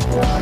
Everyone.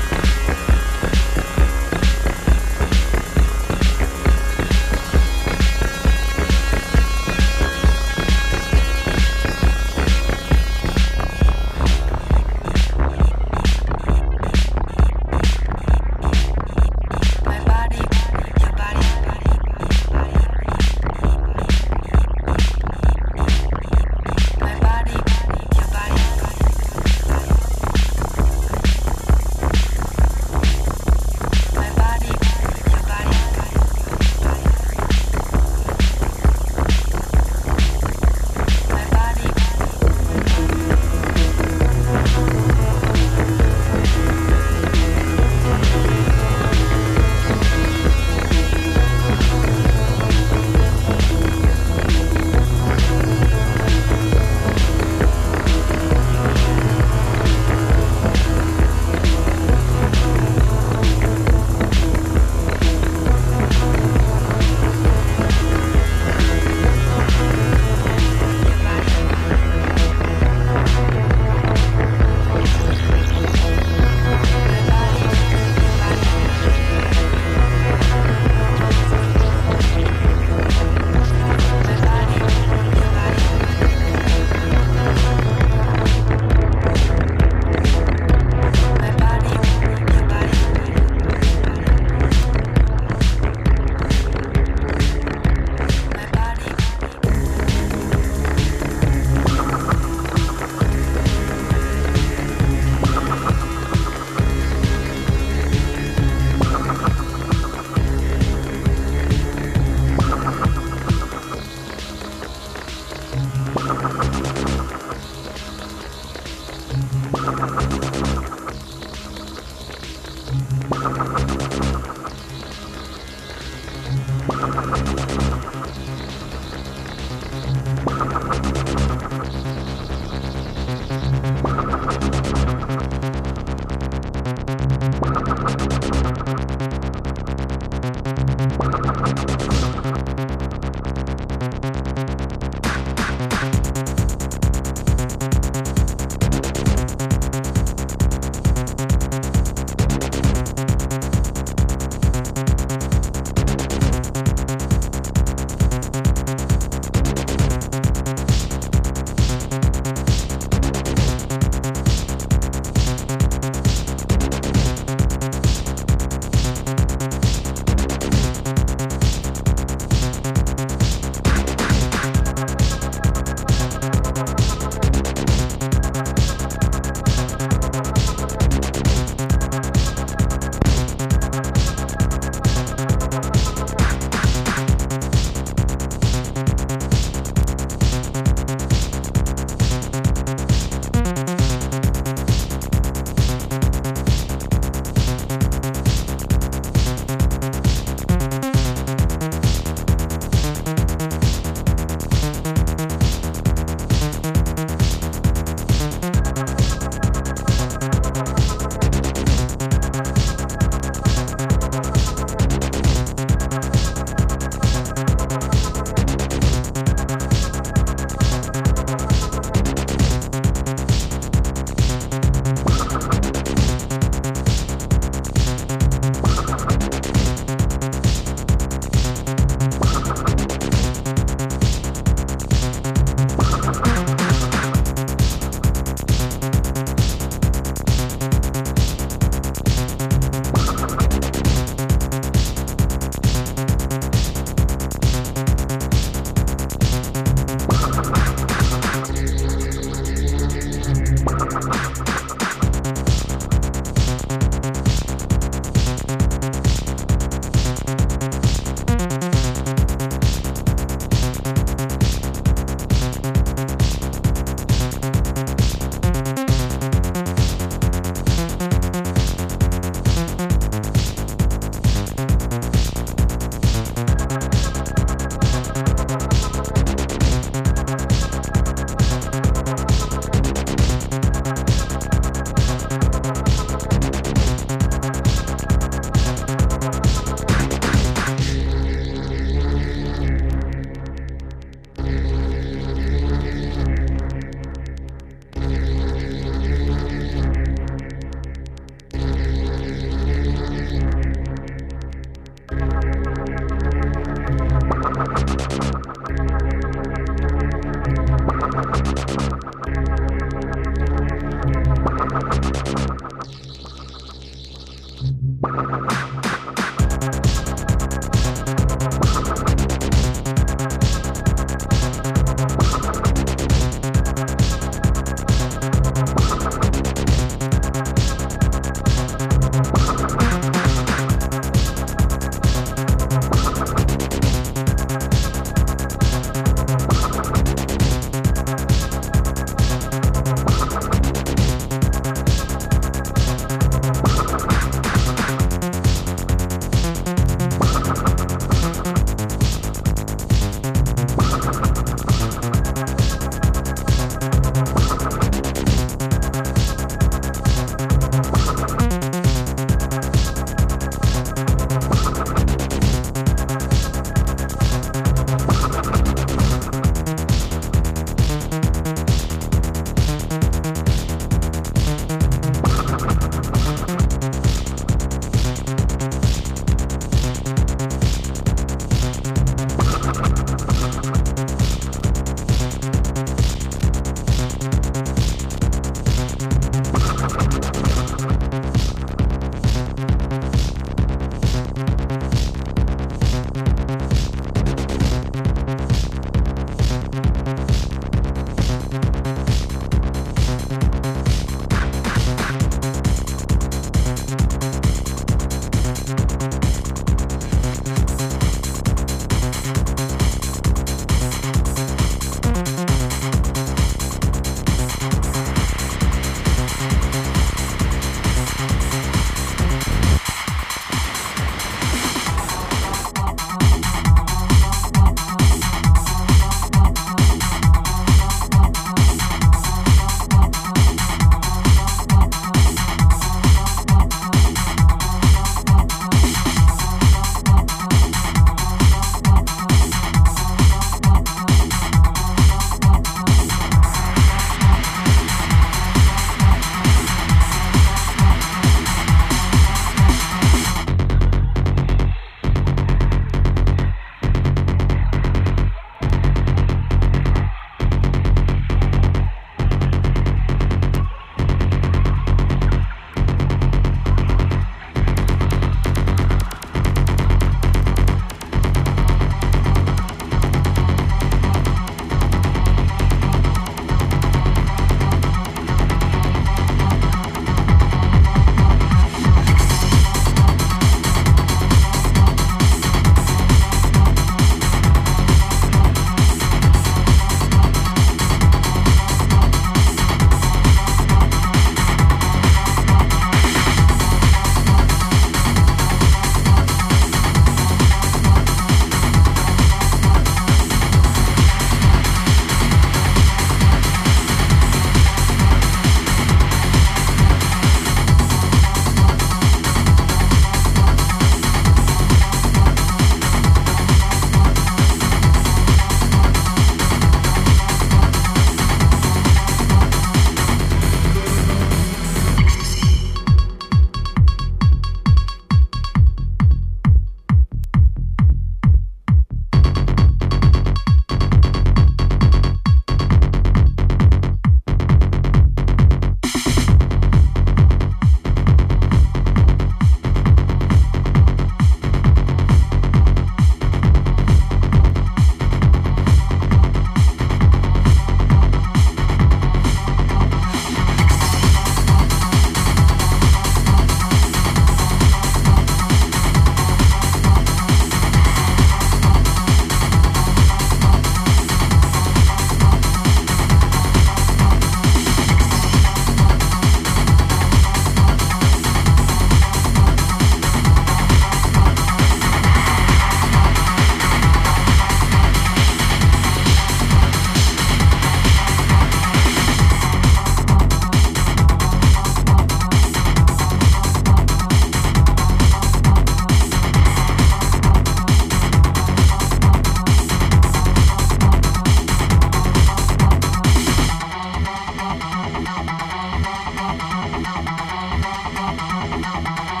まあまあ。